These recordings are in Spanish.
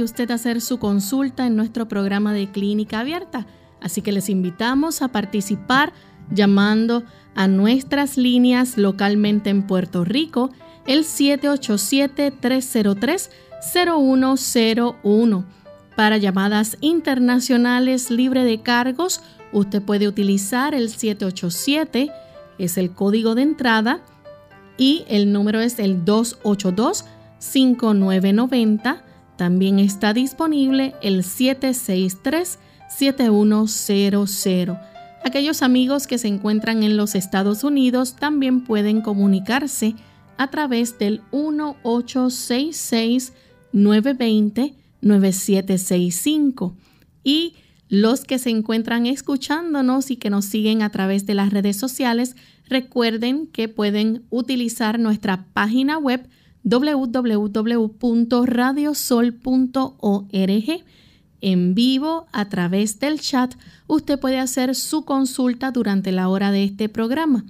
De usted hacer su consulta en nuestro programa de clínica abierta. Así que les invitamos a participar llamando a nuestras líneas localmente en Puerto Rico, el 787-303-0101. Para llamadas internacionales libre de cargos, usted puede utilizar el 787, es el código de entrada, y el número es el 282 5990 también está disponible el 763-7100. Aquellos amigos que se encuentran en los Estados Unidos también pueden comunicarse a través del 1866-920-9765. Y los que se encuentran escuchándonos y que nos siguen a través de las redes sociales, recuerden que pueden utilizar nuestra página web www.radiosol.org. En vivo, a través del chat, usted puede hacer su consulta durante la hora de este programa.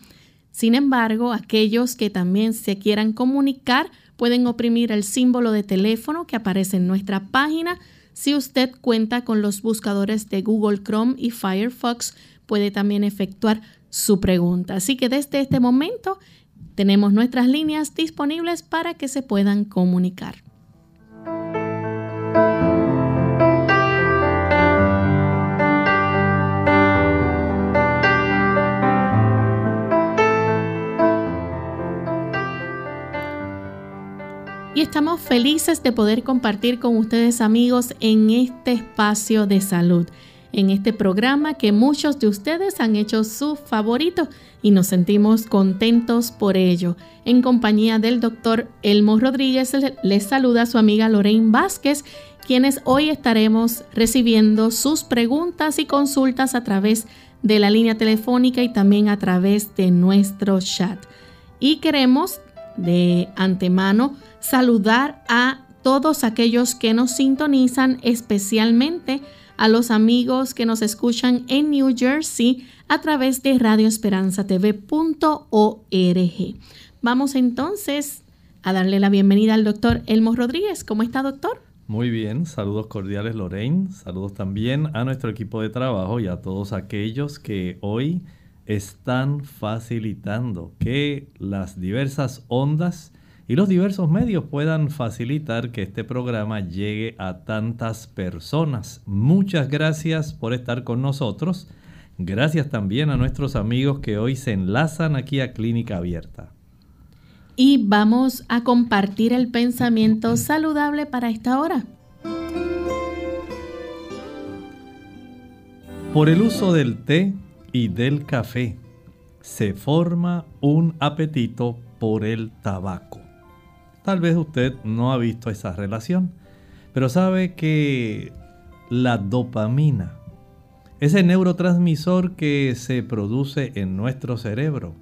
Sin embargo, aquellos que también se quieran comunicar pueden oprimir el símbolo de teléfono que aparece en nuestra página. Si usted cuenta con los buscadores de Google Chrome y Firefox, puede también efectuar su pregunta. Así que desde este momento tenemos nuestras líneas disponibles para que se puedan comunicar. Y estamos felices de poder compartir con ustedes amigos en este espacio de salud en este programa que muchos de ustedes han hecho su favorito y nos sentimos contentos por ello. En compañía del doctor Elmo Rodríguez les saluda su amiga Lorraine Vázquez, quienes hoy estaremos recibiendo sus preguntas y consultas a través de la línea telefónica y también a través de nuestro chat. Y queremos de antemano saludar a todos aquellos que nos sintonizan especialmente los amigos que nos escuchan en New Jersey a través de radioesperanzatv.org. Vamos entonces a darle la bienvenida al doctor Elmo Rodríguez. ¿Cómo está, doctor? Muy bien, saludos cordiales Lorraine, saludos también a nuestro equipo de trabajo y a todos aquellos que hoy están facilitando que las diversas ondas y los diversos medios puedan facilitar que este programa llegue a tantas personas. Muchas gracias por estar con nosotros. Gracias también a nuestros amigos que hoy se enlazan aquí a Clínica Abierta. Y vamos a compartir el pensamiento saludable para esta hora. Por el uso del té y del café se forma un apetito por el tabaco. Tal vez usted no ha visto esa relación, pero sabe que la dopamina, ese neurotransmisor que se produce en nuestro cerebro,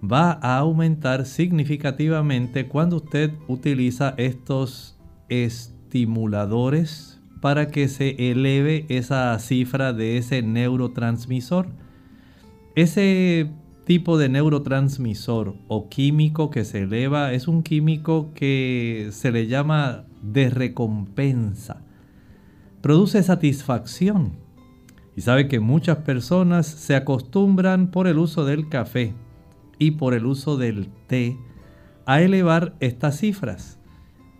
va a aumentar significativamente cuando usted utiliza estos estimuladores para que se eleve esa cifra de ese neurotransmisor. Ese tipo de neurotransmisor o químico que se eleva es un químico que se le llama de recompensa. Produce satisfacción. Y sabe que muchas personas se acostumbran por el uso del café y por el uso del té a elevar estas cifras.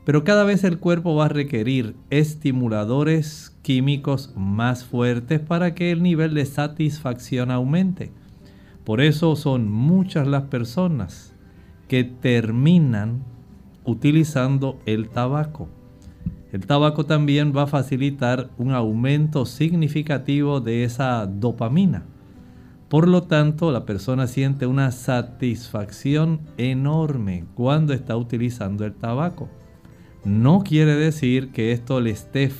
Pero cada vez el cuerpo va a requerir estimuladores químicos más fuertes para que el nivel de satisfacción aumente. Por eso son muchas las personas que terminan utilizando el tabaco. El tabaco también va a facilitar un aumento significativo de esa dopamina. Por lo tanto, la persona siente una satisfacción enorme cuando está utilizando el tabaco. No quiere decir que esto le esté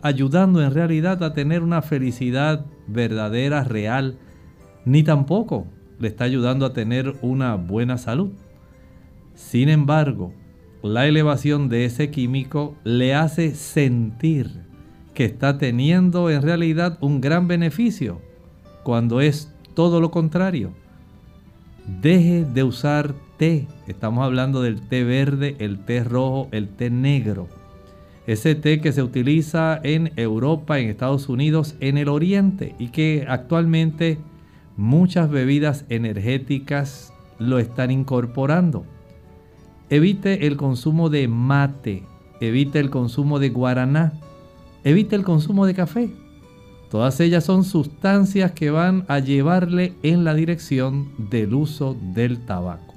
ayudando en realidad a tener una felicidad verdadera, real, ni tampoco le está ayudando a tener una buena salud. Sin embargo, la elevación de ese químico le hace sentir que está teniendo en realidad un gran beneficio, cuando es todo lo contrario. Deje de usar té. Estamos hablando del té verde, el té rojo, el té negro. Ese té que se utiliza en Europa, en Estados Unidos, en el Oriente y que actualmente muchas bebidas energéticas lo están incorporando. Evite el consumo de mate, evite el consumo de guaraná, evite el consumo de café. Todas ellas son sustancias que van a llevarle en la dirección del uso del tabaco.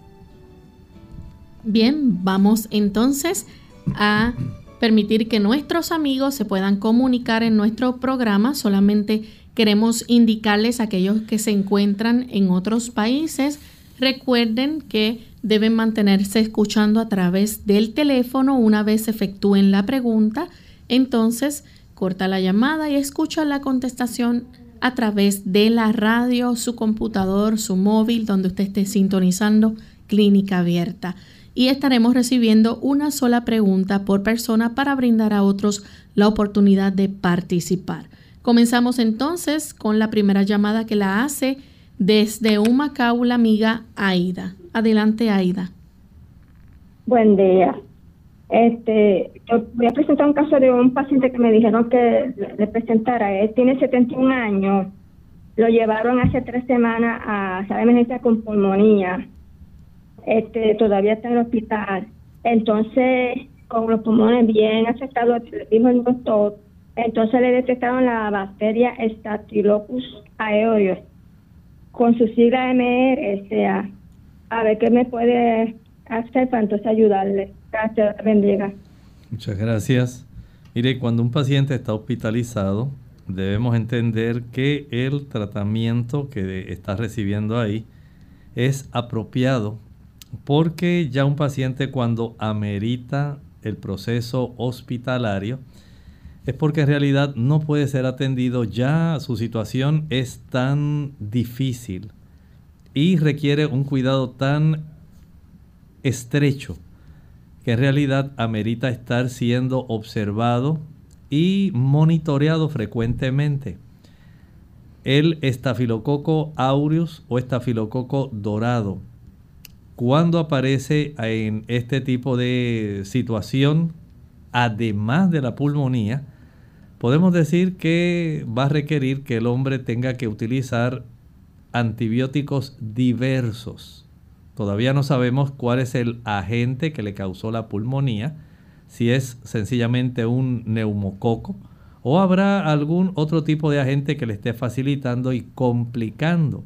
Bien, vamos entonces a permitir que nuestros amigos se puedan comunicar en nuestro programa. Solamente queremos indicarles a aquellos que se encuentran en otros países. Recuerden que deben mantenerse escuchando a través del teléfono una vez efectúen la pregunta. Entonces, corta la llamada y escucha la contestación a través de la radio, su computador, su móvil, donde usted esté sintonizando Clínica Abierta. Y estaremos recibiendo una sola pregunta por persona para brindar a otros la oportunidad de participar. Comenzamos entonces con la primera llamada que la hace desde Humacao la amiga Aida. Adelante, Aida. Buen día. Este, yo voy a presentar un caso de un paciente que me dijeron que le presentara. Él tiene 71 años. Lo llevaron hace tres semanas a de emergencia con pulmonía. Este, todavía está en el hospital. Entonces, con los pulmones bien afectados, dijo el doctor, entonces le detectaron la bacteria Staphylococcus aureus con su sigla MRSA. A ver qué me puede hacer para entonces ayudarle. Gracias, bendiga. Muchas gracias. Mire, cuando un paciente está hospitalizado, debemos entender que el tratamiento que está recibiendo ahí es apropiado porque ya un paciente cuando amerita el proceso hospitalario es porque en realidad no puede ser atendido, ya su situación es tan difícil y requiere un cuidado tan estrecho que en realidad amerita estar siendo observado y monitoreado frecuentemente. El estafilococo aureus o estafilococo dorado, cuando aparece en este tipo de situación, además de la pulmonía, podemos decir que va a requerir que el hombre tenga que utilizar antibióticos diversos Todavía no sabemos cuál es el agente que le causó la pulmonía, si es sencillamente un neumococo o habrá algún otro tipo de agente que le esté facilitando y complicando.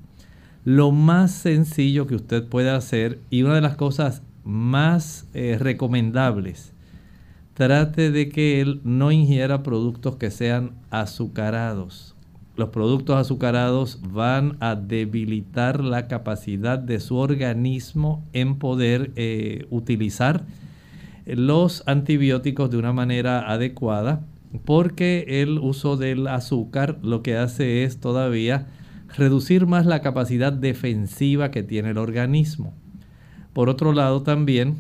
Lo más sencillo que usted puede hacer y una de las cosas más eh, recomendables, trate de que él no ingiera productos que sean azucarados. Los productos azucarados van a debilitar la capacidad de su organismo en poder eh, utilizar los antibióticos de una manera adecuada porque el uso del azúcar lo que hace es todavía reducir más la capacidad defensiva que tiene el organismo. Por otro lado también,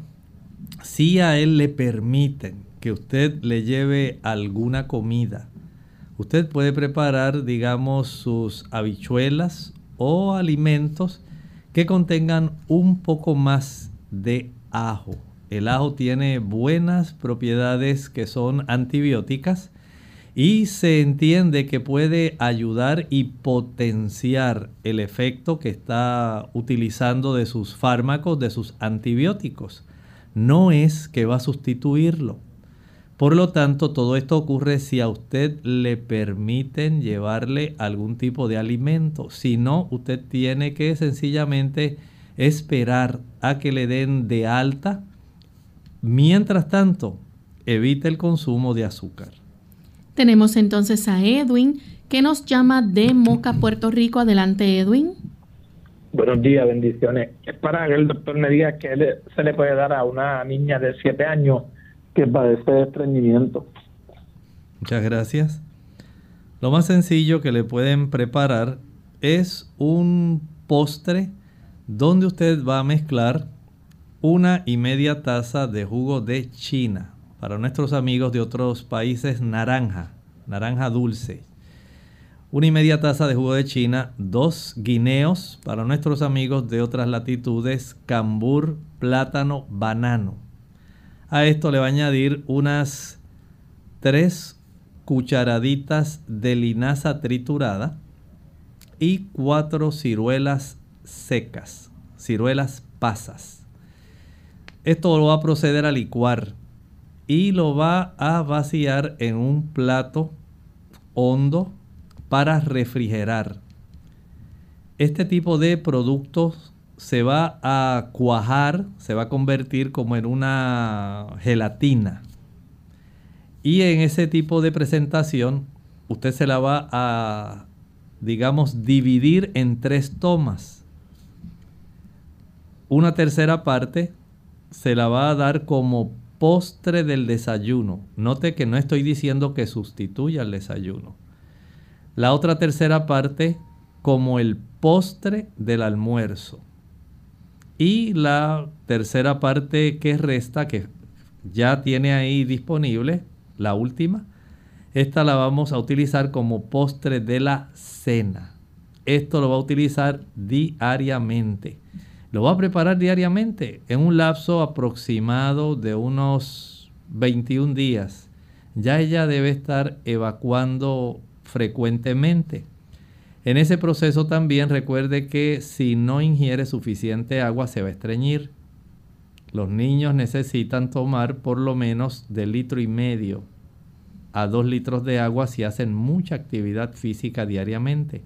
si a él le permiten que usted le lleve alguna comida, usted puede preparar, digamos, sus habichuelas o alimentos que contengan un poco más de ajo. El ajo tiene buenas propiedades que son antibióticas y se entiende que puede ayudar y potenciar el efecto que está utilizando de sus fármacos, de sus antibióticos. No es que va a sustituirlo. Por lo tanto, todo esto ocurre si a usted le permiten llevarle algún tipo de alimento. Si no, usted tiene que sencillamente esperar a que le den de alta. Mientras tanto, evite el consumo de azúcar. Tenemos entonces a Edwin, que nos llama de Moca, Puerto Rico. Adelante, Edwin. Buenos días, bendiciones. Es para que el doctor me diga que se le puede dar a una niña de 7 años que padece de estreñimiento. Muchas gracias. Lo más sencillo que le pueden preparar es un postre donde usted va a mezclar una y media taza de jugo de China para nuestros amigos de otros países, naranja, naranja dulce. Una y media taza de jugo de China, dos guineos para nuestros amigos de otras latitudes, cambur, plátano, banano. A esto le va a añadir unas tres cucharaditas de linaza triturada y cuatro ciruelas secas, ciruelas pasas. Esto lo va a proceder a licuar y lo va a vaciar en un plato hondo para refrigerar. Este tipo de productos se va a cuajar, se va a convertir como en una gelatina. Y en ese tipo de presentación, usted se la va a, digamos, dividir en tres tomas. Una tercera parte se la va a dar como postre del desayuno. Note que no estoy diciendo que sustituya el desayuno. La otra tercera parte como el postre del almuerzo. Y la tercera parte que resta, que ya tiene ahí disponible, la última, esta la vamos a utilizar como postre de la cena. Esto lo va a utilizar diariamente. Lo va a preparar diariamente en un lapso aproximado de unos 21 días. Ya ella debe estar evacuando frecuentemente. En ese proceso también recuerde que si no ingiere suficiente agua se va a estreñir. Los niños necesitan tomar por lo menos de litro y medio a dos litros de agua si hacen mucha actividad física diariamente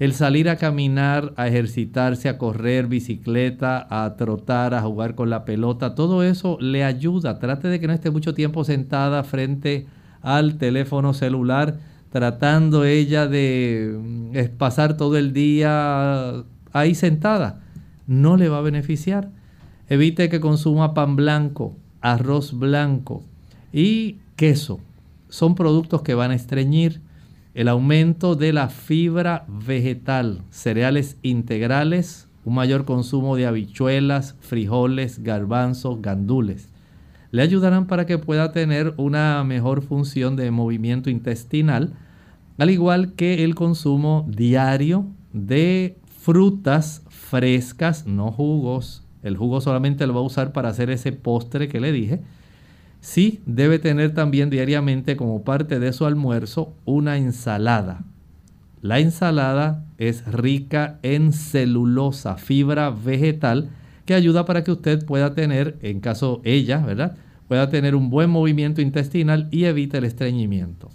el salir a caminar, a ejercitarse, a correr bicicleta, a trotar, a jugar con la pelota, todo eso le ayuda. Trate de que no esté mucho tiempo sentada frente al teléfono celular, tratando ella de mm, pasar todo el día ahí sentada. No le va a beneficiar. Evite que consuma pan blanco, arroz blanco y queso. Son productos que van a estreñir el aumento de la fibra vegetal, cereales integrales, un mayor consumo de habichuelas, frijoles, garbanzos, gandules. Le ayudarán para que pueda tener una mejor función de movimiento intestinal, al igual que el consumo diario de frutas frescas, no jugos. El jugo solamente lo va a usar para hacer ese postre que le dije Sí, debe tener también diariamente como parte de su almuerzo una ensalada. La ensalada es rica en celulosa, fibra vegetal, que ayuda para que usted pueda tener, en caso ella, ¿verdad? Pueda tener un buen movimiento intestinal y evite el estreñimiento.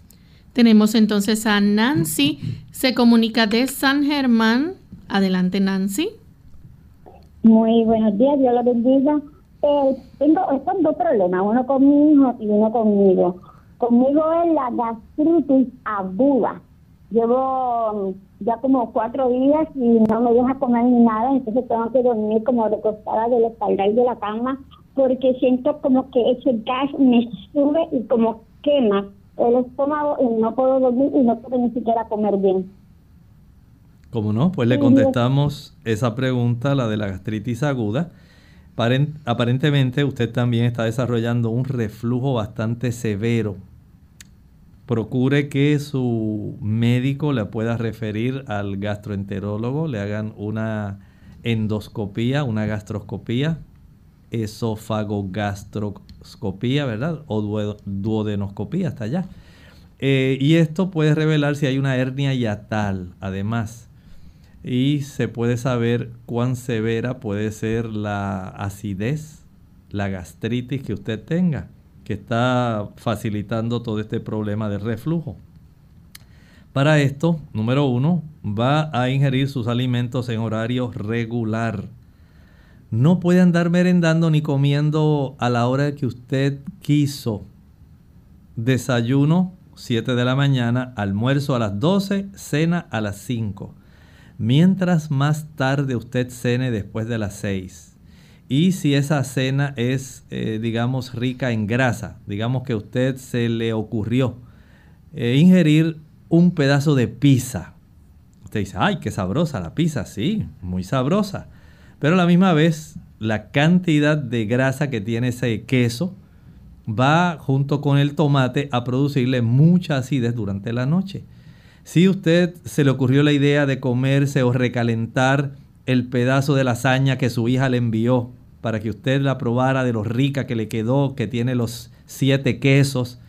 Tenemos entonces a Nancy, se comunica de San Germán. Adelante, Nancy. Muy buenos días, Dios la bendiga. Eh, tengo estos dos problemas, uno con mi hijo y uno conmigo. Conmigo es la gastritis aguda. Llevo ya como cuatro días y no me deja comer ni nada, entonces tengo que dormir como recostada de la espalda y de la cama porque siento como que ese gas me sube y como quema el estómago y no puedo dormir y no puedo ni siquiera comer bien. Como no, pues le contestamos esa pregunta, la de la gastritis aguda. Aparentemente usted también está desarrollando un reflujo bastante severo. Procure que su médico le pueda referir al gastroenterólogo, le hagan una endoscopía, una gastroscopía, esofagogastroscopía, ¿verdad? O duodenoscopía hasta allá. Eh, y esto puede revelar si hay una hernia yatal, además y se puede saber cuán severa puede ser la acidez, la gastritis que usted tenga, que está facilitando todo este problema de reflujo. Para esto, número uno, va a ingerir sus alimentos en horario regular. No puede andar merendando ni comiendo a la hora que usted quiso. Desayuno 7 de la mañana, almuerzo a las 12, cena a las 5 mientras más tarde usted cene después de las 6. Y si esa cena es, eh, digamos, rica en grasa, digamos que a usted se le ocurrió eh, ingerir un pedazo de pizza. Usted dice, ay, qué sabrosa la pizza, sí, muy sabrosa. Pero a la misma vez, la cantidad de grasa que tiene ese queso va junto con el tomate a producirle mucha acidez durante la noche. Si usted se le ocurrió la idea de comerse o recalentar el pedazo de lasaña que su hija le envió para que usted la probara de lo rica que le quedó, que tiene los siete quesos,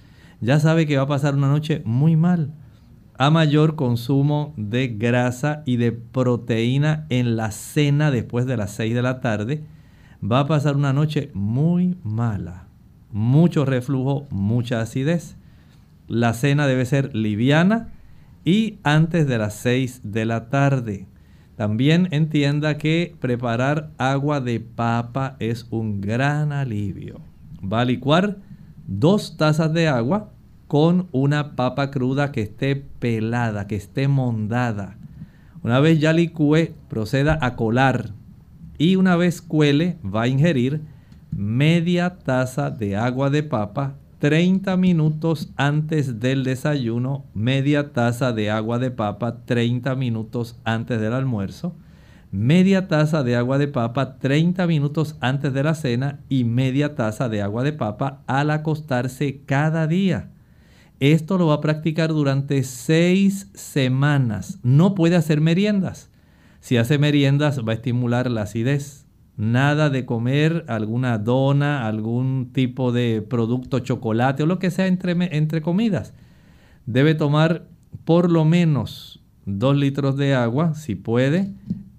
ya sabe que va a pasar una noche muy mal. A mayor consumo de grasa y de proteína en la cena después de las 6 de la tarde, va a pasar una noche muy mala. Mucho reflujo, mucha acidez. La cena debe ser liviana, y antes de las 6 de la tarde. También entienda que preparar agua de papa es un gran alivio. Va a licuar dos tazas de agua con una papa cruda que esté pelada, que esté mondada. Una vez ya licúe, proceda a colar. Y una vez cuele, va a ingerir media taza de agua de papa 30 minutos antes del desayuno, media taza de agua de papa 30 minutos antes del almuerzo, media taza de agua de papa 30 minutos antes de la cena y media taza de agua de papa al acostarse cada día. Esto lo va a practicar durante seis semanas. No puede hacer meriendas. Si hace meriendas va a estimular la acidez Nada de comer alguna dona, algún tipo de producto chocolate o lo que sea entre, entre comidas. Debe tomar por lo menos 2 litros de agua, si puede,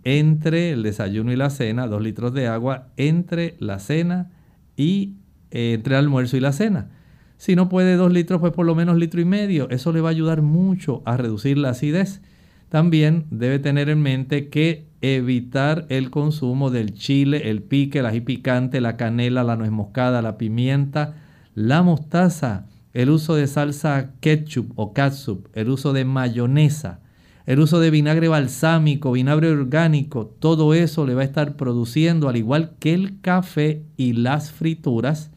entre el desayuno y la cena, 2 litros de agua entre la cena y eh, entre el almuerzo y la cena. Si no puede 2 litros, pues por lo menos litro y medio. Eso le va a ayudar mucho a reducir la acidez. También debe tener en mente que evitar el consumo del chile, el pique, el ají picante, la canela, la nuez moscada, la pimienta, la mostaza, el uso de salsa ketchup o catsup, el uso de mayonesa, el uso de vinagre balsámico, vinagre orgánico, todo eso le va a estar produciendo, al igual que el café y las frituras,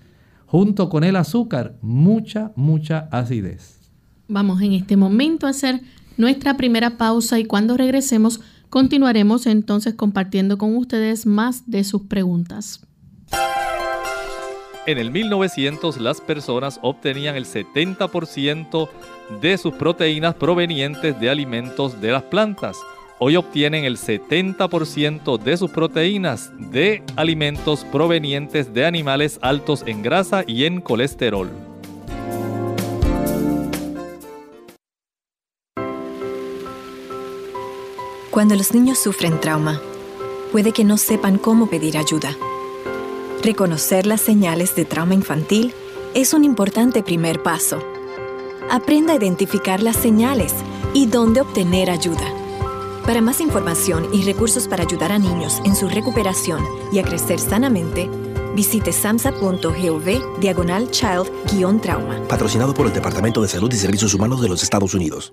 junto con el azúcar, mucha, mucha acidez. Vamos en este momento a hacer nuestra primera pausa y cuando regresemos continuaremos entonces compartiendo con ustedes más de sus preguntas. En el 1900 las personas obtenían el 70% de sus proteínas provenientes de alimentos de las plantas. Hoy obtienen el 70% de sus proteínas de alimentos provenientes de animales altos en grasa y en colesterol. Cuando los niños sufren trauma, puede que no sepan cómo pedir ayuda. Reconocer las señales de trauma infantil es un importante primer paso. Aprenda a identificar las señales y dónde obtener ayuda. Para más información y recursos para ayudar a niños en su recuperación y a crecer sanamente, visite samsa.gov diagonal child-trauma. Patrocinado por el Departamento de Salud y Servicios Humanos de los Estados Unidos.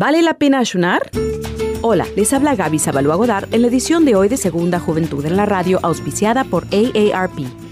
¿Vale la pena ayunar? Hola, les habla Gaby Sabalua Godard en la edición de hoy de Segunda Juventud en la Radio, auspiciada por AARP.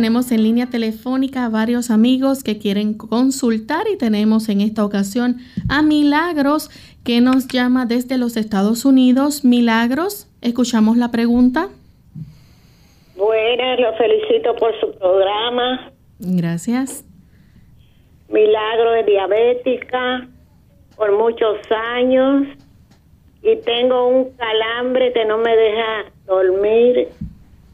tenemos en línea telefónica a varios amigos que quieren consultar y tenemos en esta ocasión a Milagros que nos llama desde los Estados Unidos. Milagros, escuchamos la pregunta. Buenas, lo felicito por su programa. Gracias. Milagro es diabética por muchos años y tengo un calambre que no me deja dormir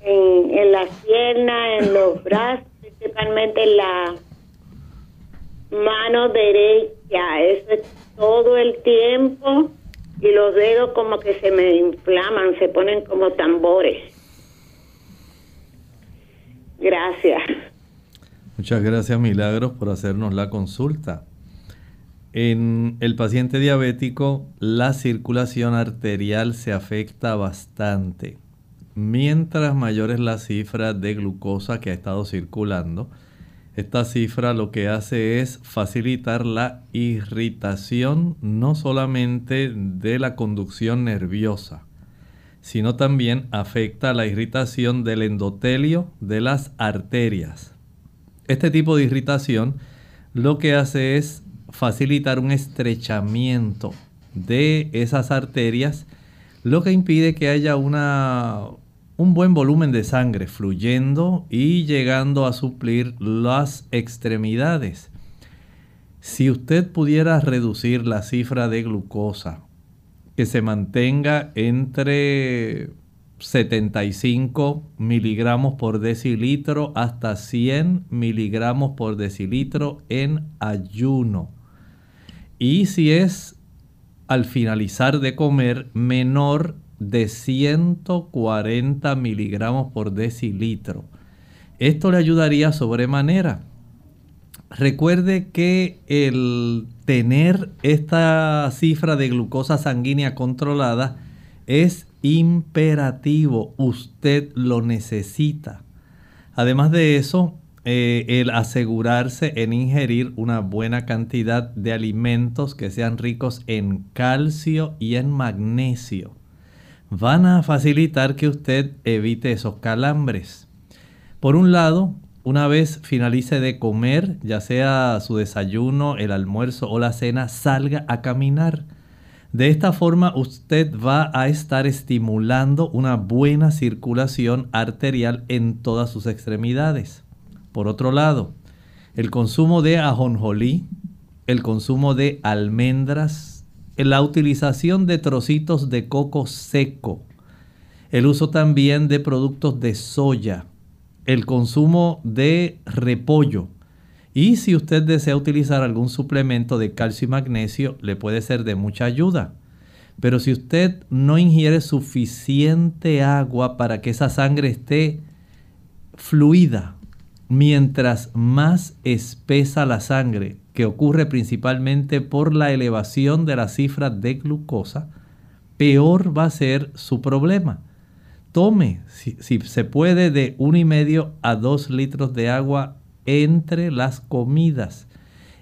en, las piernas, en los brazos, principalmente en la mano derecha. Eso es todo el tiempo y los dedos como que se me inflaman, se ponen como tambores. Gracias. Muchas gracias Milagros por hacernos la consulta. En el paciente diabético la circulación arterial se afecta bastante mientras mayor es la cifra de glucosa que ha estado circulando, esta cifra lo que hace es facilitar la irritación no solamente de la conducción nerviosa, sino también afecta la irritación del endotelio de las arterias. Este tipo de irritación lo que hace es facilitar un estrechamiento de esas arterias, lo que impide que haya una un buen volumen de sangre fluyendo y llegando a suplir las extremidades. Si usted pudiera reducir la cifra de glucosa, que se mantenga entre 75 miligramos por decilitro hasta 100 miligramos por decilitro en ayuno. Y si es al finalizar de comer menor de 140 miligramos por decilitro. Esto le ayudaría sobremanera. Recuerde que el tener esta cifra de glucosa sanguínea controlada es imperativo. Usted lo necesita. Además de eso, eh, el asegurarse en ingerir una buena cantidad de alimentos que sean ricos en calcio y en magnesio van a facilitar que usted evite esos calambres. Por un lado, una vez finalice de comer, ya sea su desayuno, el almuerzo o la cena, salga a caminar. De esta forma usted va a estar estimulando una buena circulación arterial en todas sus extremidades. Por otro lado, el consumo de ajonjolí, el consumo de almendras, la utilización de trocitos de coco seco, el uso también de productos de soya, el consumo de repollo Y si usted desea utilizar algún suplemento de calcio y magnesio, le puede ser de mucha ayuda. Pero si usted no ingiere suficiente agua para que esa sangre esté fluida, mientras más espesa la sangre, que ocurre principalmente por la elevación de la cifra de glucosa, peor va a ser su problema. Tome, si, se puede, de uno y medio a 2 litros de agua entre las comidas.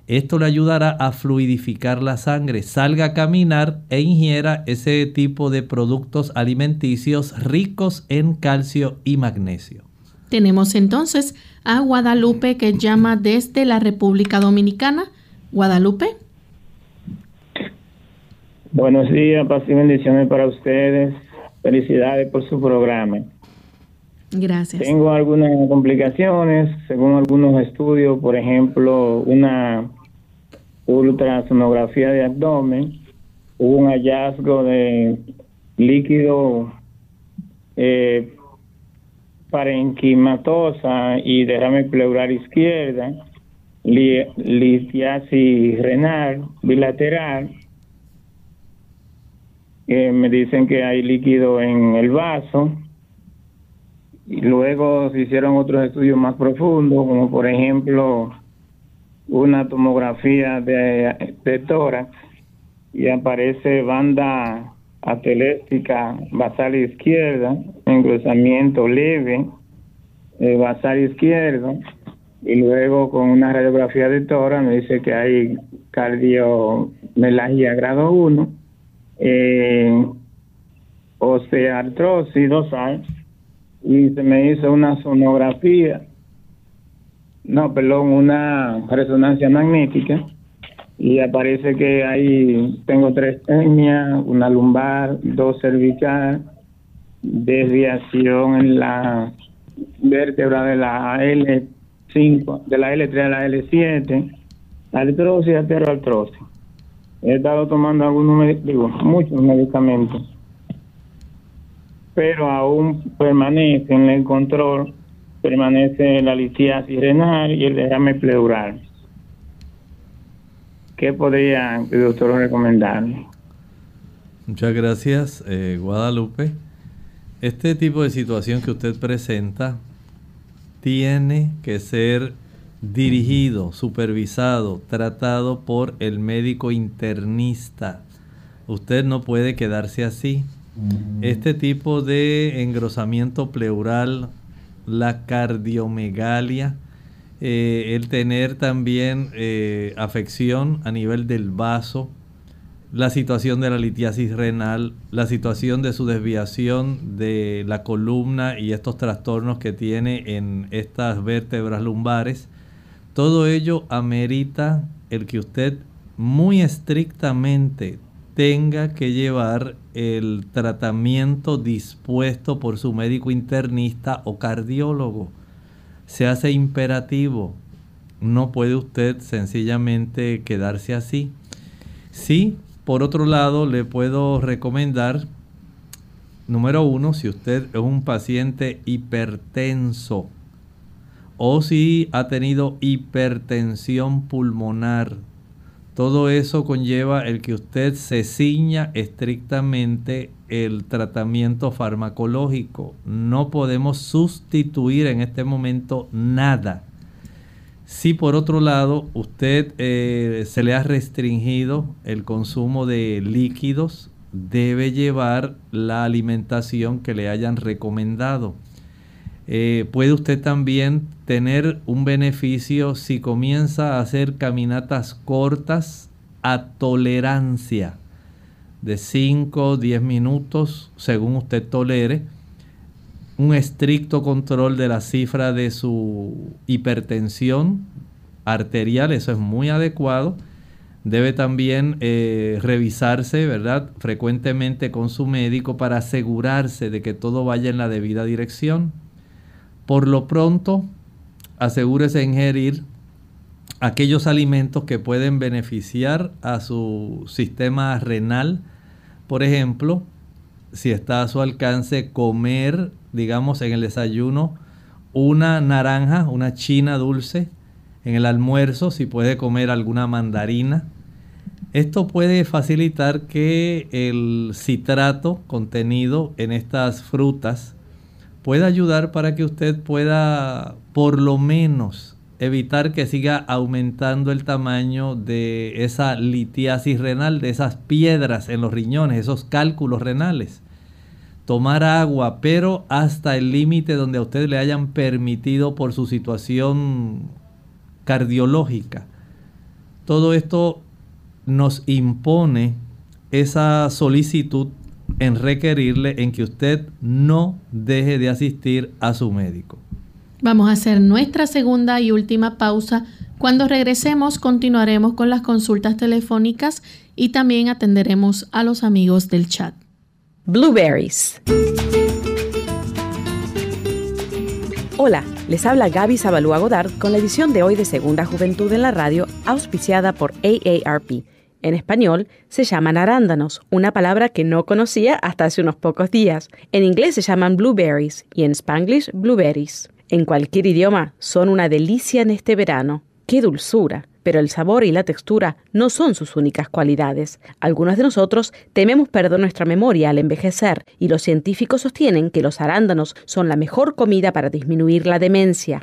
Esto le ayudará a fluidificar la sangre, salga a caminar e ingiera ese tipo de productos alimenticios ricos en calcio y magnesio. Tenemos entonces a Guadalupe que llama desde la República Dominicana. Guadalupe. Buenos días, paz y bendiciones para ustedes. Felicidades por su programa. Gracias. Tengo algunas complicaciones, según algunos estudios, por ejemplo, una ultrasonografía de abdomen, hubo un hallazgo de líquido eh, parenquimatosa y derrame pleural izquierda, litiasis renal bilateral. me dicen que hay líquido en el vaso. Y luego se hicieron otros estudios más profundos, como por ejemplo una tomografía de tórax y aparece banda ateléstica basal izquierda, engrosamiento leve eh, basal izquierdo y luego con una radiografía de tora me dice que hay cardiomelagia grado 1, eh, osteoartrosis dosal y se me hizo una sonografía, no, perdón, una resonancia magnética y aparece que ahí tengo tres hernias, una lumbar, dos cervical, desviación en la vértebra de la L5, de la L3 a la L7, artrosis y ateroartrosis. He estado tomando algunos, digo, muchos medicamentos, pero aún permanece en el control, permanece la litiasis renal y el derrame pleural. ¿Qué podría el doctor recomendarme? Muchas gracias, eh, Guadalupe. Este tipo de situación que usted presenta tiene que ser dirigido, supervisado, tratado por el médico internista. Usted no puede quedarse así. Este tipo de engrosamiento pleural, la cardiomegalia, eh, el tener también eh, afección a nivel del vaso, la situación de la litiasis renal, la situación de su desviación de la columna y estos trastornos que tiene en estas vértebras lumbares, todo ello amerita el que usted muy estrictamente tenga que llevar el tratamiento dispuesto por su médico internista o cardiólogo se hace imperativo. No puede usted sencillamente quedarse así. Sí, por otro lado, le puedo recomendar, número uno, si usted es un paciente hipertenso o si ha tenido hipertensión pulmonar, todo eso conlleva el que usted se ciña estrictamente el tratamiento farmacológico. No podemos sustituir en este momento nada. Si por otro lado usted eh, se le ha restringido el consumo de líquidos, debe llevar la alimentación que le hayan recomendado. Eh, puede usted también tener un beneficio si comienza a hacer caminatas cortas a tolerancia de 5 10 minutos según usted tolere. Un estricto control de la cifra de su hipertensión arterial, eso es muy adecuado. Debe también eh, revisarse, ¿verdad? Frecuentemente con su médico para asegurarse de que todo vaya en la debida dirección por lo pronto, asegúrese de ingerir aquellos alimentos que pueden beneficiar a su sistema renal. Por ejemplo, si está a su alcance comer, digamos, en el desayuno una naranja, una china dulce, En el almuerzo, si puede comer alguna mandarina, esto puede facilitar que el citrato contenido en estas frutas pueda ayudar para que usted pueda por lo menos evitar que siga aumentando el tamaño de esa litiasis renal, de esas piedras en los riñones, esos cálculos renales. Tomar agua, pero hasta el límite donde a usted le hayan permitido por su situación cardiológica. Todo esto nos impone esa solicitud en requerirle en que usted no deje de asistir a su médico. Vamos a hacer nuestra segunda y última pausa. Cuando regresemos continuaremos con las consultas telefónicas y también atenderemos a los amigos del chat. Blueberries. Hola, les habla Gaby Zabalúa Godard con la edición de hoy de Segunda Juventud en la Radio, auspiciada por AARP en español se llaman arándanos, una palabra que no conocía hasta hace unos pocos días. En inglés se llaman blueberries y en spanglish blueberries. En cualquier idioma son una delicia en este verano. ¡Qué dulzura! Pero el sabor y la textura no son sus únicas cualidades. Algunos de nosotros tememos perder nuestra memoria al envejecer y los científicos sostienen que los arándanos son la mejor comida para disminuir la demencia.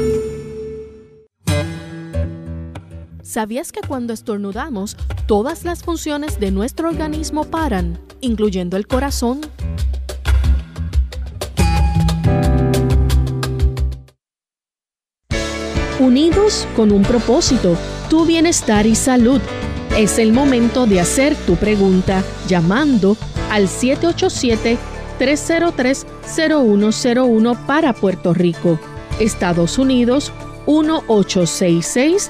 ¿Sabías que cuando estornudamos, todas las funciones de nuestro organismo paran, incluyendo el corazón? Unidos con un propósito, tu bienestar y salud. Es el momento de hacer tu pregunta llamando al 787-303-0101 para Puerto Rico, Estados Unidos 1866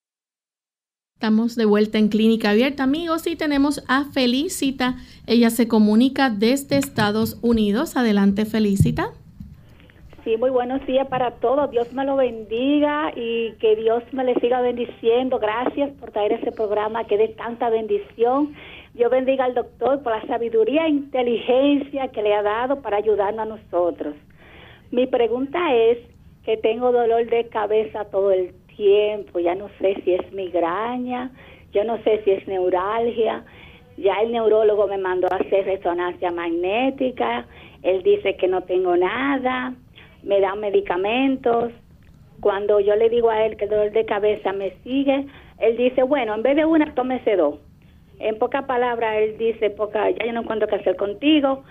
Estamos de vuelta en Clínica Abierta, amigos, y tenemos a Felicita. Ella se comunica desde Estados Unidos. Adelante, Felicita. Sí, muy buenos días para todos. Dios me lo bendiga y que Dios me le siga bendiciendo. Gracias por traer ese programa que dé tanta bendición. Dios bendiga al doctor por la sabiduría e inteligencia que le ha dado para ayudarnos a nosotros. Mi pregunta es que tengo dolor de cabeza todo el tiempo, ya no sé si es migraña, yo no sé si es neuralgia, ya el neurólogo me mandó a hacer resonancia magnética, él dice que no tengo nada, me da medicamentos, cuando yo le digo a él que el dolor de cabeza me sigue, él dice, bueno, en vez de una, tómese dos. En pocas palabras, él dice, poca, ya yo no encuentro qué hacer contigo,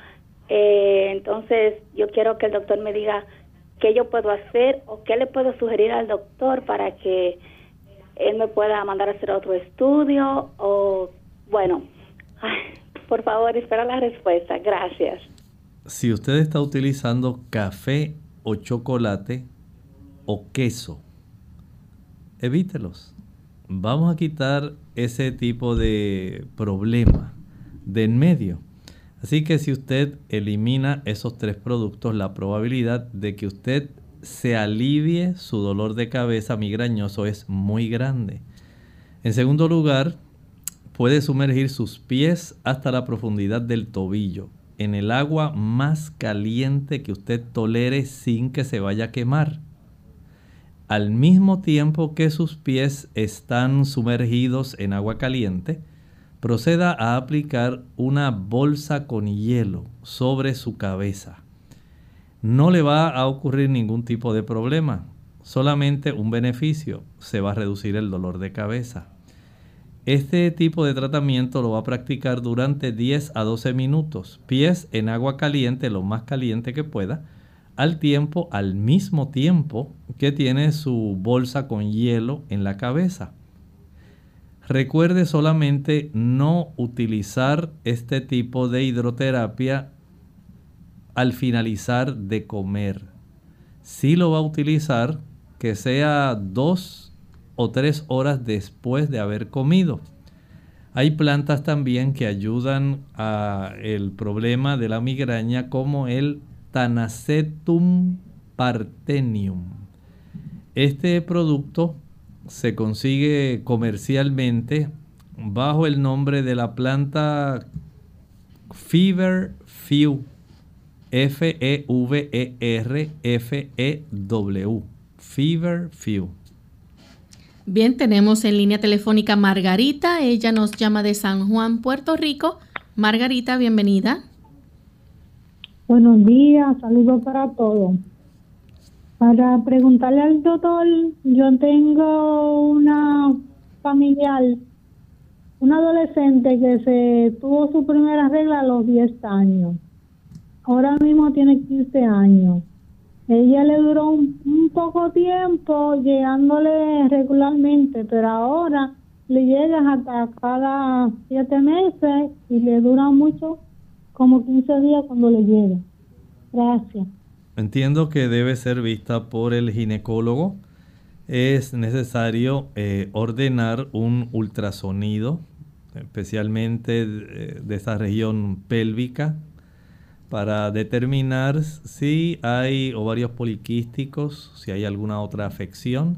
eh, entonces yo quiero que el doctor me diga qué yo puedo hacer o qué le puedo sugerir al doctor para que él me pueda mandar a hacer otro estudio o bueno, por favor, espera la respuesta. Gracias. Si usted está utilizando café o chocolate o queso, evítelos. Vamos a quitar ese tipo de problema de en medio. Así que si usted elimina esos tres productos, la probabilidad de que usted se alivie su dolor de cabeza migrañoso es muy grande. En segundo lugar, puede sumergir sus pies hasta la profundidad del tobillo. en el agua más caliente que usted tolere sin que se vaya a quemar. Al mismo tiempo que sus pies están sumergidos en agua caliente, proceda a aplicar una bolsa con hielo sobre su cabeza. No le va a ocurrir ningún tipo de problema, solamente un beneficio, se va a reducir el dolor de cabeza. Este tipo de tratamiento lo va a practicar durante 10 a 12 minutos, pies en agua caliente, lo más caliente que pueda, al tiempo, al mismo tiempo que tiene su bolsa con hielo en la cabeza. Recuerde solamente no utilizar este tipo de hidroterapia al finalizar de comer. Si lo va a utilizar, que sea dos o tres horas después de haber comido. Hay plantas también que ayudan a el problema de la migraña como el Tanacetum partenium. Este producto se consigue comercialmente bajo el nombre de la planta Fever Few. F-E-V-E-R-F-E-W. Fever Few. Bien, tenemos en línea telefónica Margarita. Ella nos llama de San Juan, Puerto Rico. Margarita, bienvenida. Buenos días, saludos para todos. Para preguntarle al doctor, yo tengo una familiar, una adolescente que se tuvo su primera regla a los 10 años. Ahora mismo tiene 15 años. Ella le duró un, poco tiempo llegándole regularmente, pero ahora le llega hasta cada 7 meses y le dura mucho, como 15 días cuando le llega. Gracias. Entiendo que debe ser vista por el ginecólogo. Es necesario eh, ordenar un ultrasonido, especialmente de, esa región pélvica, para determinar si hay ovarios poliquísticos, si hay alguna otra afección.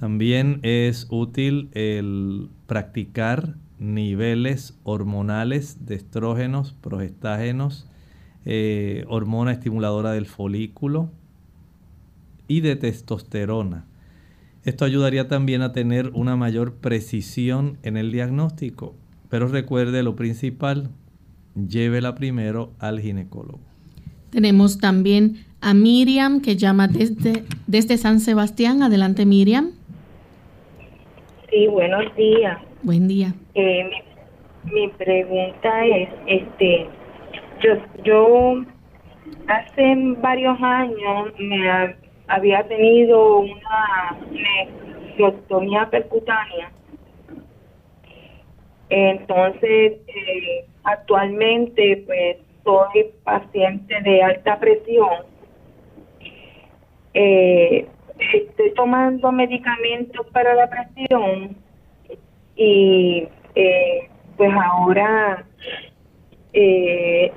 También es útil el practicar niveles hormonales de estrógenos, progestágenos, eh, hormona estimuladora del folículo y de testosterona. Esto ayudaría también a tener una mayor precisión en el diagnóstico. Pero recuerde lo principal, llévela primero al ginecólogo. Tenemos también a Miriam que llama desde, desde San Sebastián. Adelante Miriam. Sí, buenos días. Buen día. Eh, mi, mi, pregunta es, este, yo, yo hace varios años me había tenido una nefrostomía percutánea. Entonces, eh, actualmente, pues, soy paciente de alta presión. Eh, estoy tomando medicamentos para la presión y, eh, pues, ahora eh,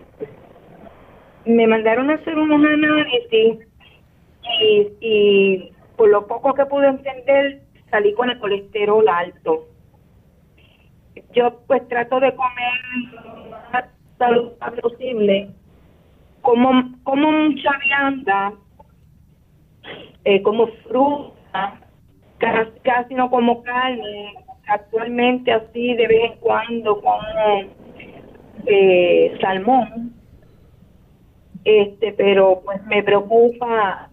me mandaron a hacer unos análisis y, y por lo poco que pude entender salí con el colesterol alto. Yo pues trato de comer lo más saludable posible, como, como mucha vianda, eh, como fruta, casi, casi no como carne, actualmente así de vez en cuando como eh, salmón este pero pues me preocupa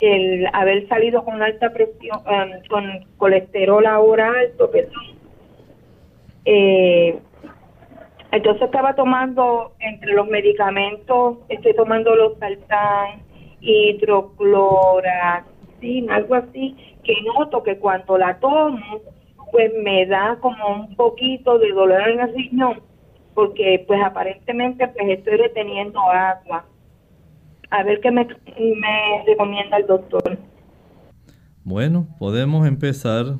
el haber salido con alta presión em, con colesterol ahora alto perdón. Eh, entonces estaba tomando entre los medicamentos estoy tomando los saltán hidrocloraxina algo así que noto que cuando la tomo pues me da como un poquito de dolor en el riñón porque pues aparentemente pues estoy reteniendo agua. A ver qué me, me recomienda el doctor. Bueno, podemos empezar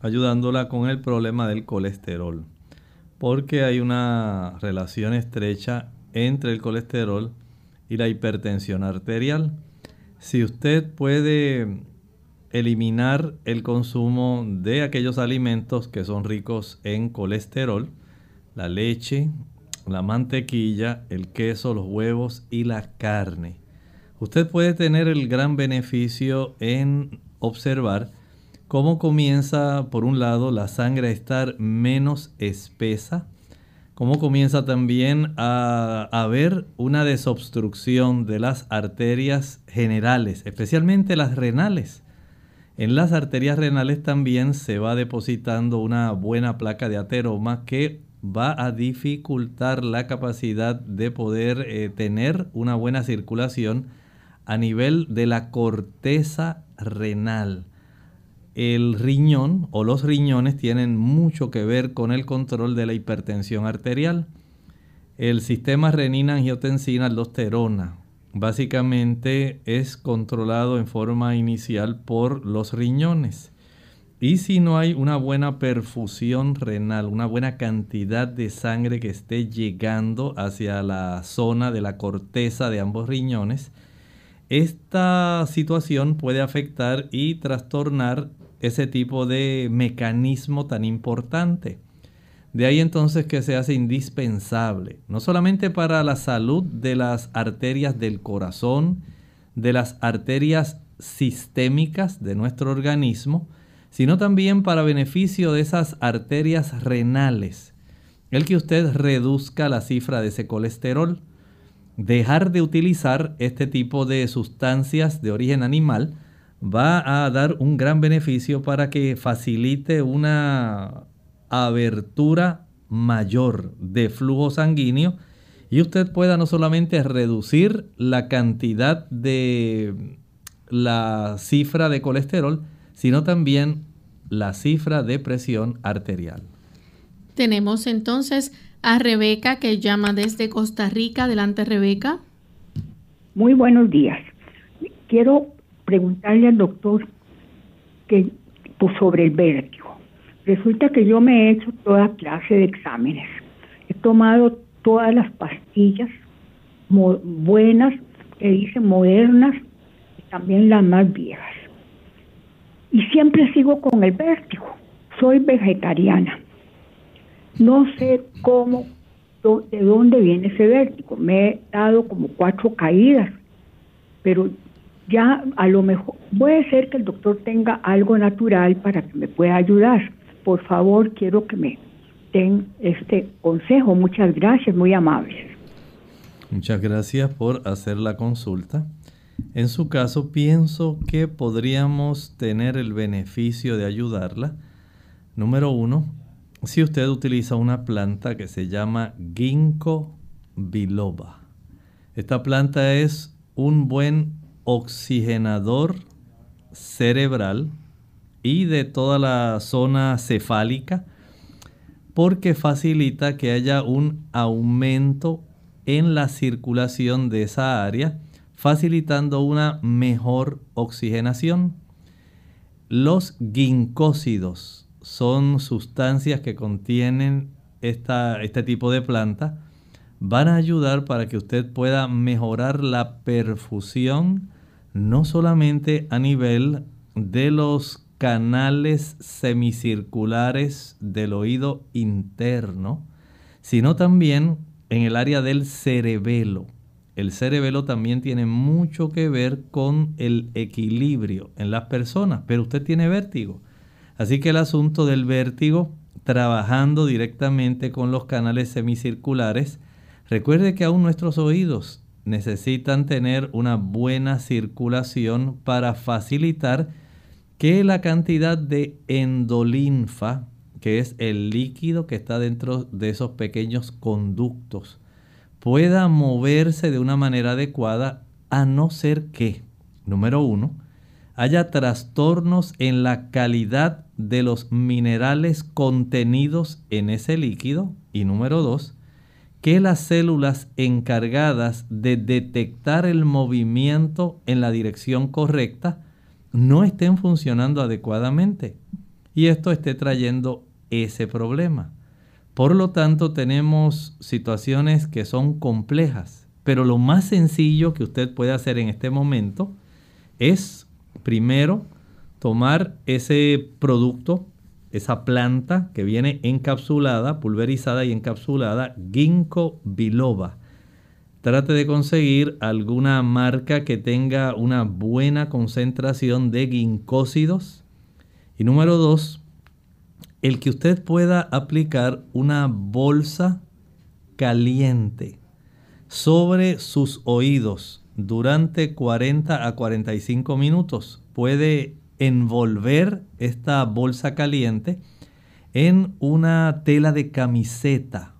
ayudándola con el problema del colesterol, porque hay una relación estrecha entre el colesterol y la hipertensión arterial. Si usted puede eliminar el consumo de aquellos alimentos que son ricos en colesterol, la leche, la mantequilla, el queso, los huevos y la carne. Usted puede tener el gran beneficio en observar cómo comienza, por un lado, la sangre a estar menos espesa, cómo comienza también a haber una desobstrucción de las arterias generales, especialmente las renales. En las arterias renales también se va depositando una buena placa de ateroma que va a dificultar la capacidad de poder eh, tener una buena circulación a nivel de la corteza renal. El riñón o los riñones tienen mucho que ver con el control de la hipertensión arterial. El sistema renina-angiotensina-aldosterona básicamente es controlado en forma inicial por los riñones. Y si no hay una buena perfusión renal, una buena cantidad de sangre que esté llegando hacia la zona de la corteza de ambos riñones, esta situación puede afectar y trastornar ese tipo de mecanismo tan importante. De ahí entonces que se hace indispensable, no solamente para la salud de las arterias del corazón, de las arterias sistémicas de nuestro organismo, sino también para beneficio de esas arterias renales. El que usted reduzca la cifra de ese colesterol, dejar de utilizar este tipo de sustancias de origen animal va a dar un gran beneficio para que facilite una abertura mayor de flujo sanguíneo y usted pueda no solamente reducir la cantidad de la cifra de colesterol, sino también la cifra de presión arterial. Tenemos entonces a Rebeca que llama desde Costa Rica. Adelante, Rebeca. Muy buenos días. Quiero preguntarle al doctor que, pues, sobre el vértigo. Resulta que yo me he hecho toda clase de exámenes. He tomado todas las pastillas buenas, que dicen modernas, y también las más viejas y siempre sigo con el vértigo. Soy vegetariana. No sé cómo, de dónde viene ese vértigo. Me he dado como cuatro caídas, pero ya a lo mejor puede ser que el doctor tenga algo natural para que me pueda ayudar. Por favor, quiero que me den este consejo. Muchas gracias, muy amables. Muchas gracias por hacer la consulta. En su caso, pienso que podríamos tener el beneficio de ayudarla. Número uno, si usted utiliza una planta que se llama ginkgo biloba. Esta planta es un buen oxigenador cerebral y de toda la zona cefálica porque facilita que haya un aumento en la circulación de esa área facilitando una mejor oxigenación. Los ginkósidos son sustancias que contienen este tipo de planta. Van a ayudar para que usted pueda mejorar la perfusión, no solamente a nivel de los canales semicirculares del oído interno, sino también en el área del cerebelo el cerebelo también tiene mucho que ver con el equilibrio en las personas, pero usted tiene vértigo. Así que el asunto del vértigo, trabajando directamente con los canales semicirculares, recuerde que aún nuestros oídos necesitan tener una buena circulación para facilitar que la cantidad de endolinfa, que es el líquido que está dentro de esos pequeños conductos, pueda moverse de una manera adecuada a no ser que, número uno, haya trastornos en la calidad de los minerales contenidos en ese líquido y número dos, que las células encargadas de detectar el movimiento en la dirección correcta no estén funcionando adecuadamente y esto esté trayendo ese problema. Por lo tanto, tenemos situaciones que son complejas, pero lo más sencillo que usted puede hacer en este momento es, primero, tomar ese producto esa planta que viene encapsulada, pulverizada y encapsulada, ginkgo biloba. Trate de conseguir alguna marca que tenga una buena concentración de ginkósidos. Y número dos, el que usted pueda aplicar una bolsa caliente sobre sus oídos durante 40 a 45 minutos. Puede envolver esta bolsa caliente en una tela de camiseta,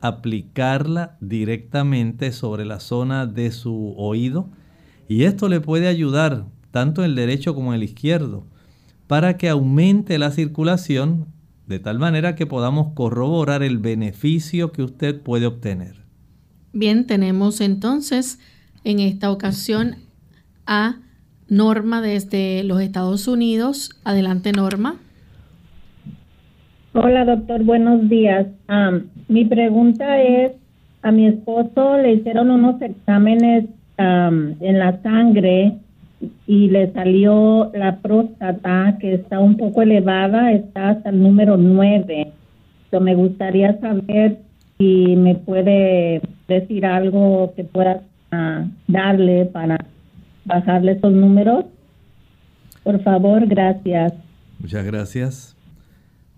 aplicarla directamente sobre la zona de su oído y esto le puede ayudar tanto el derecho como el izquierdo para que aumente la circulación de tal manera que podamos corroborar el beneficio que usted puede obtener. Bien, tenemos entonces en esta ocasión a Norma desde los Estados Unidos. Adelante, Norma. Hola, doctor. Buenos días. mi pregunta es, a mi esposo le hicieron unos exámenes en la sangre y le salió la próstata que está un poco elevada, está hasta el número 9. me gustaría saber si me puede decir algo que pueda ah, darle para bajarle esos números. Por favor, gracias. Muchas gracias.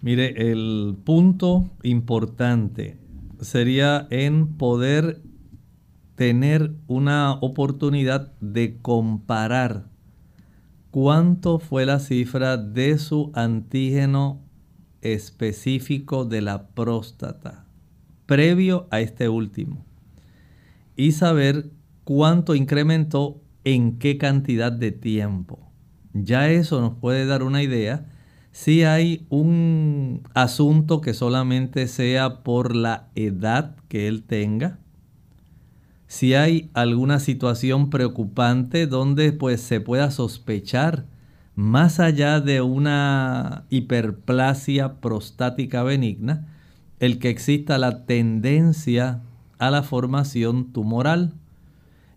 Mire, el punto importante sería en poder tener una oportunidad de comparar cuánto fue la cifra de su antígeno específico de la próstata previo a este último y saber cuánto incrementó en qué cantidad de tiempo. Ya eso nos puede dar una idea si hay un asunto que solamente sea por la edad que él tenga si hay alguna situación preocupante donde pues se pueda sospechar más allá de una hiperplasia prostática benigna, el que exista la tendencia a la formación tumoral.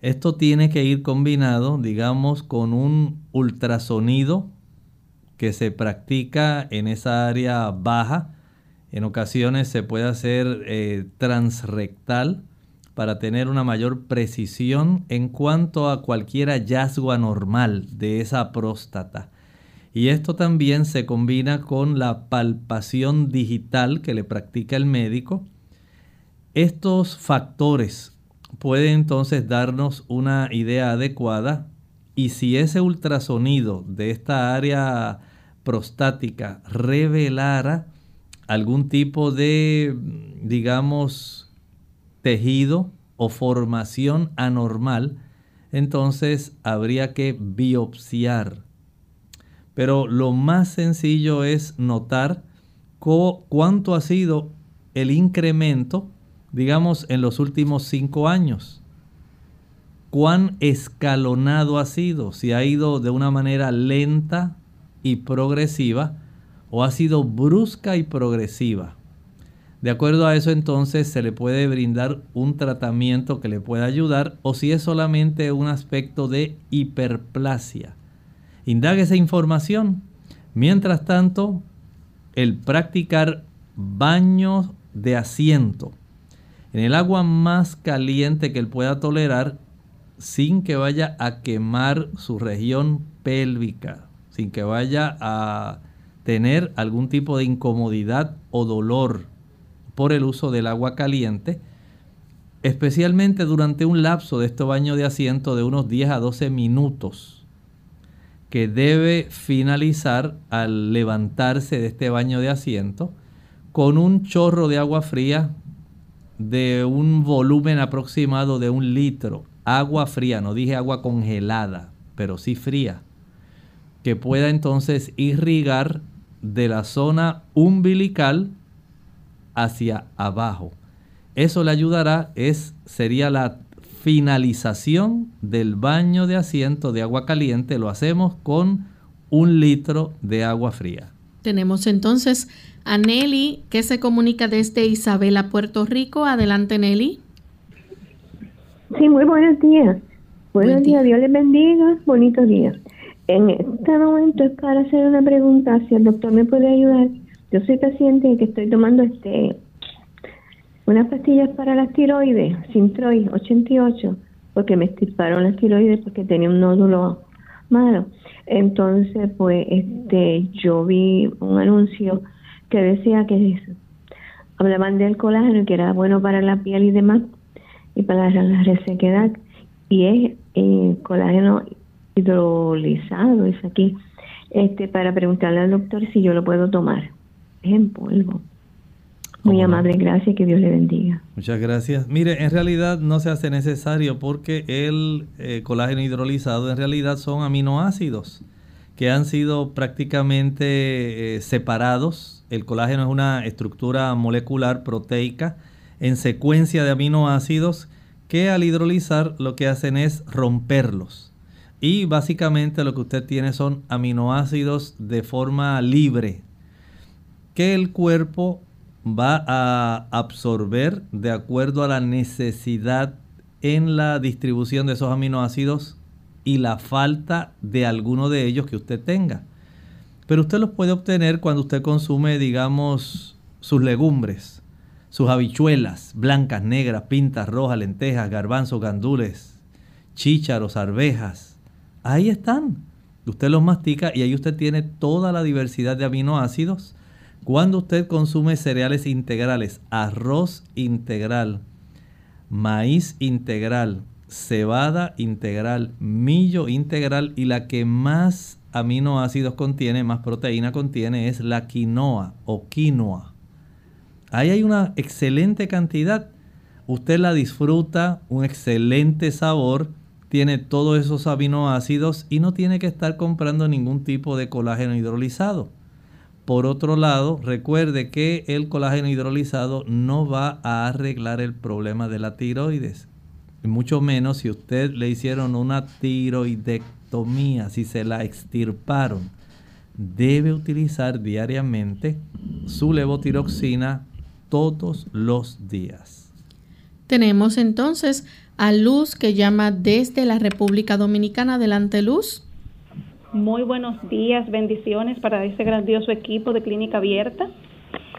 Esto tiene que ir combinado, digamos, con un ultrasonido que se practica en esa área baja. En ocasiones se puede hacer eh, transrectal para tener una mayor precisión en cuanto a cualquier hallazgo anormal de esa próstata. Y esto también se combina con la palpación digital que le practica el médico. Estos factores pueden entonces darnos una idea adecuada y si ese ultrasonido de esta área prostática revelara algún tipo de, digamos, tejido o formación anormal, entonces habría que biopsiar. Pero lo más sencillo es notar cuánto ha sido el incremento, digamos, en los últimos cinco años. Cuán escalonado ha sido, si ha ido de una manera lenta y progresiva o ha sido brusca y progresiva. De acuerdo a eso entonces se le puede brindar un tratamiento que le pueda ayudar o si es solamente un aspecto de hiperplasia. Indague esa información. Mientras tanto, el practicar baños de asiento en el agua más caliente que él pueda tolerar sin que vaya a quemar su región pélvica, sin que vaya a tener algún tipo de incomodidad o dolor por el uso del agua caliente, especialmente durante un lapso de este baño de asiento de unos 10 a 12 minutos, que debe finalizar al levantarse de este baño de asiento con un chorro de agua fría de un volumen aproximado de un litro. Agua fría, no dije agua congelada, pero sí fría, que pueda entonces irrigar de la zona umbilical hacia abajo. Eso le ayudará, es, sería la finalización del baño de asiento de agua caliente. Lo hacemos con un litro de agua fría. Tenemos entonces a Nelly que se comunica desde Isabela, Puerto Rico. Adelante, Nelly. Sí, muy buenos días. Buenos días, Dios les bendiga. Bonito día. En este momento es para hacer una pregunta, si el doctor me puede ayudar Yo soy paciente que estoy tomando este unas pastillas para las tiroides, Sintroid 88, porque me estirparon las tiroides porque tenía un nódulo malo. Entonces, pues, este, yo vi un anuncio que decía que hablaban del colágeno que era bueno para la piel y demás y para la resequedad y es eh, colágeno hidrolizado es aquí este para preguntarle al doctor si yo lo puedo tomar es en polvo muy amable, gracias, que Dios le bendiga. Muchas gracias. Mire, en realidad no se hace necesario porque el eh, colágeno hidrolizado en realidad son aminoácidos que han sido prácticamente eh, separados. El colágeno es una estructura molecular proteica en secuencia de aminoácidos que al hidrolizar lo que hacen es romperlos. Y básicamente lo que usted tiene son aminoácidos de forma libre que el cuerpo va a absorber de acuerdo a la necesidad en la distribución de esos aminoácidos y la falta de alguno de ellos que usted tenga. Pero usted los puede obtener cuando usted consume, digamos, sus legumbres, sus habichuelas blancas, negras, pintas, rojas, lentejas, garbanzos, gandules, chícharos, arvejas. Ahí están. Usted los mastica y ahí usted tiene toda la diversidad de aminoácidos cuando usted consume cereales integrales, arroz integral, maíz integral, cebada integral, millo integral y la que más aminoácidos contiene, más proteína contiene es la quinoa o quinoa. Ahí hay una excelente cantidad. Usted la disfruta, un excelente sabor, tiene todos esos aminoácidos y no tiene que estar comprando ningún tipo de colágeno hidrolizado. Por otro lado, recuerde que el colágeno hidrolizado no va a arreglar el problema de la tiroides. Mucho menos si usted le hicieron una tiroidectomía, si se la extirparon. Debe utilizar diariamente su levotiroxina todos los días. Tenemos entonces a Luz que llama desde la República Dominicana. Adelante, Luz. Muy buenos días, bendiciones para ese grandioso equipo de Clínica Abierta.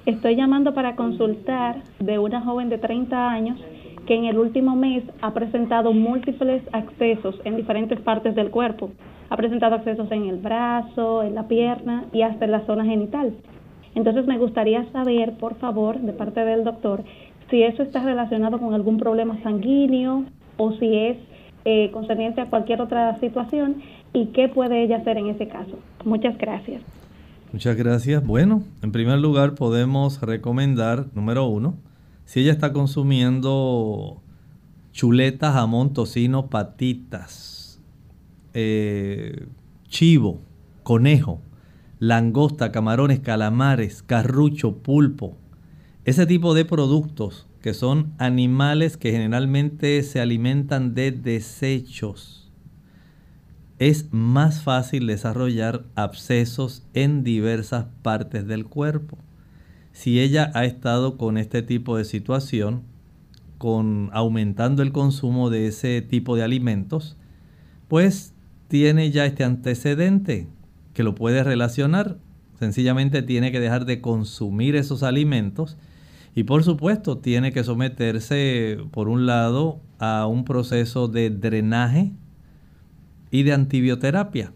Estoy llamando para consultar de una joven de 30 años que en el último mes ha presentado múltiples accesos en diferentes partes del cuerpo. Ha presentado accesos en el brazo, en la pierna y hasta en la zona genital. Entonces me gustaría saber, por favor, de parte del doctor, si eso está relacionado con algún problema sanguíneo o si es eh, concerniente a cualquier otra situación y qué puede ella hacer en ese caso. Muchas gracias. Muchas gracias. Bueno, en primer lugar podemos recomendar, número uno, si ella está consumiendo chuletas, jamón, tocino, patitas, eh, chivo, conejo, langosta, camarones, calamares, carrucho, pulpo, ese tipo de productos que son animales que generalmente se alimentan de desechos es más fácil desarrollar abscesos en diversas partes del cuerpo. Si ella ha estado con este tipo de situación, con aumentando el consumo de ese tipo de alimentos, pues tiene ya este antecedente que lo puede relacionar. Sencillamente tiene que dejar de consumir esos alimentos y por supuesto tiene que someterse por un lado a un proceso de drenaje y de antibioterapia.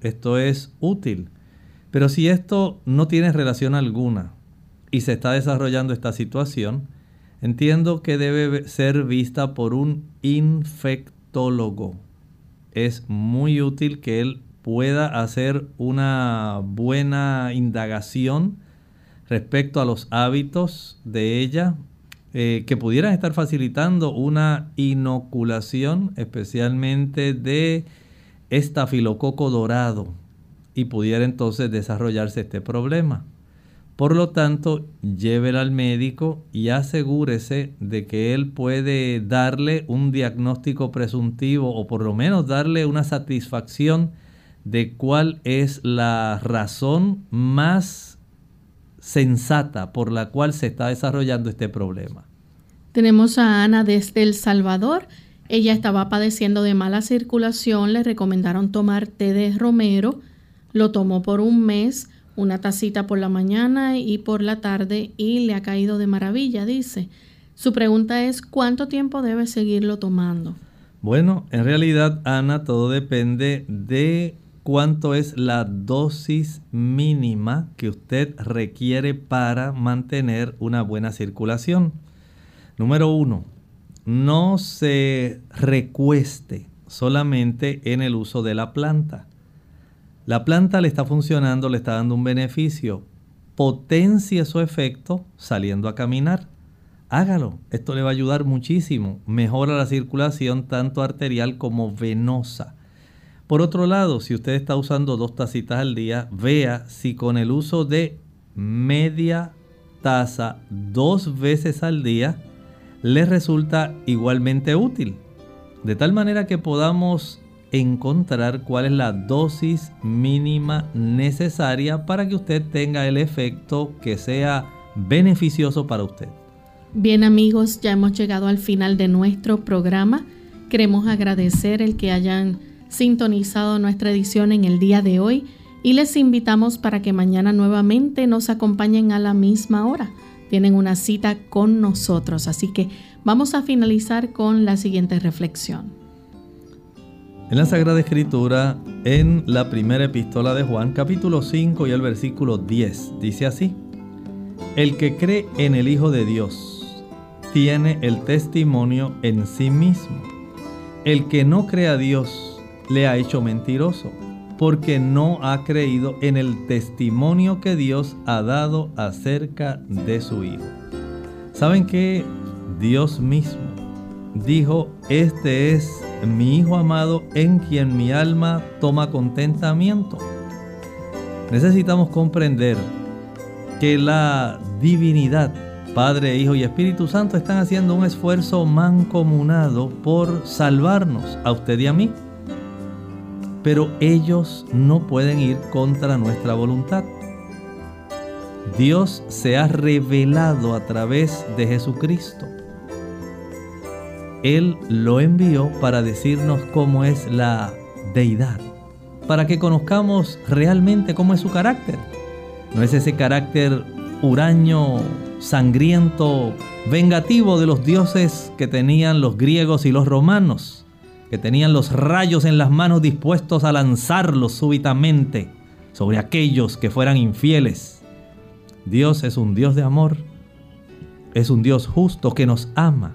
Esto es útil. Pero si esto no tiene relación alguna y se está desarrollando esta situación, entiendo que debe ser vista por un infectólogo. Es muy útil que él pueda hacer una buena indagación respecto a los hábitos de ella, eh, que pudieran estar facilitando una inoculación, especialmente de estafilococo dorado y pudiera entonces desarrollarse este problema. Por lo tanto, llévela al médico y asegúrese de que él puede darle un diagnóstico presuntivo o por lo menos darle una satisfacción de cuál es la razón más sensata por la cual se está desarrollando este problema. Tenemos a Ana desde El Salvador. Ella estaba padeciendo de mala circulación, le recomendaron tomar té de romero, lo tomó por un mes, una tacita por la mañana y por la tarde y le ha caído de maravilla, dice. Su pregunta es, ¿cuánto tiempo debe seguirlo tomando? Bueno, en realidad, Ana, todo depende de cuánto es la dosis mínima que usted requiere para mantener una buena circulación. Número uno, no se recueste solamente en el uso de la planta. La planta le está funcionando, le está dando un beneficio. Potencie su efecto saliendo a caminar. Hágalo. Esto le va a ayudar muchísimo. Mejora la circulación tanto arterial como venosa. Por otro lado, si usted está usando dos tacitas al día, vea si con el uso de media taza dos veces al día le resulta igualmente útil. De tal manera que podamos encontrar cuál es la dosis mínima necesaria para que usted tenga el efecto que sea beneficioso para usted. Bien amigos, ya hemos llegado al final de nuestro programa. Queremos agradecer el que hayan sintonizado nuestra edición en el día de hoy y les invitamos para que mañana nuevamente nos acompañen a la misma hora. Tienen una cita con nosotros, así que vamos a finalizar con la siguiente reflexión. En la Sagrada Escritura, en la primera epístola de Juan, capítulo 5 y el versículo 10, dice así, El que cree en el Hijo de Dios, tiene el testimonio en sí mismo. El que no cree a Dios le ha hecho mentiroso, porque no ha creído en el testimonio que Dios ha dado acerca de su Hijo. ¿Saben que Dios mismo dijo, este es mi Hijo amado en quien mi alma toma contentamiento? Necesitamos comprender que la divinidad Padre, Hijo y Espíritu Santo están haciendo un esfuerzo mancomunado por salvarnos a usted y a mí. Pero ellos no pueden ir contra nuestra voluntad. Dios se ha revelado a través de Jesucristo. Él lo envió para decirnos cómo es la deidad, para que conozcamos realmente cómo es su carácter. No es ese carácter huraño, sangriento, vengativo de los dioses que tenían los griegos y los romanos, que tenían los rayos en las manos dispuestos a lanzarlos súbitamente sobre aquellos que fueran infieles. Dios es un Dios de amor, es un Dios justo que nos ama,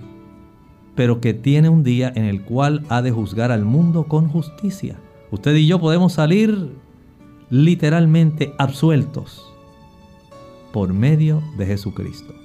pero que tiene un día en el cual ha de juzgar al mundo con justicia. Usted y yo podemos salir literalmente absueltos por medio de Jesucristo.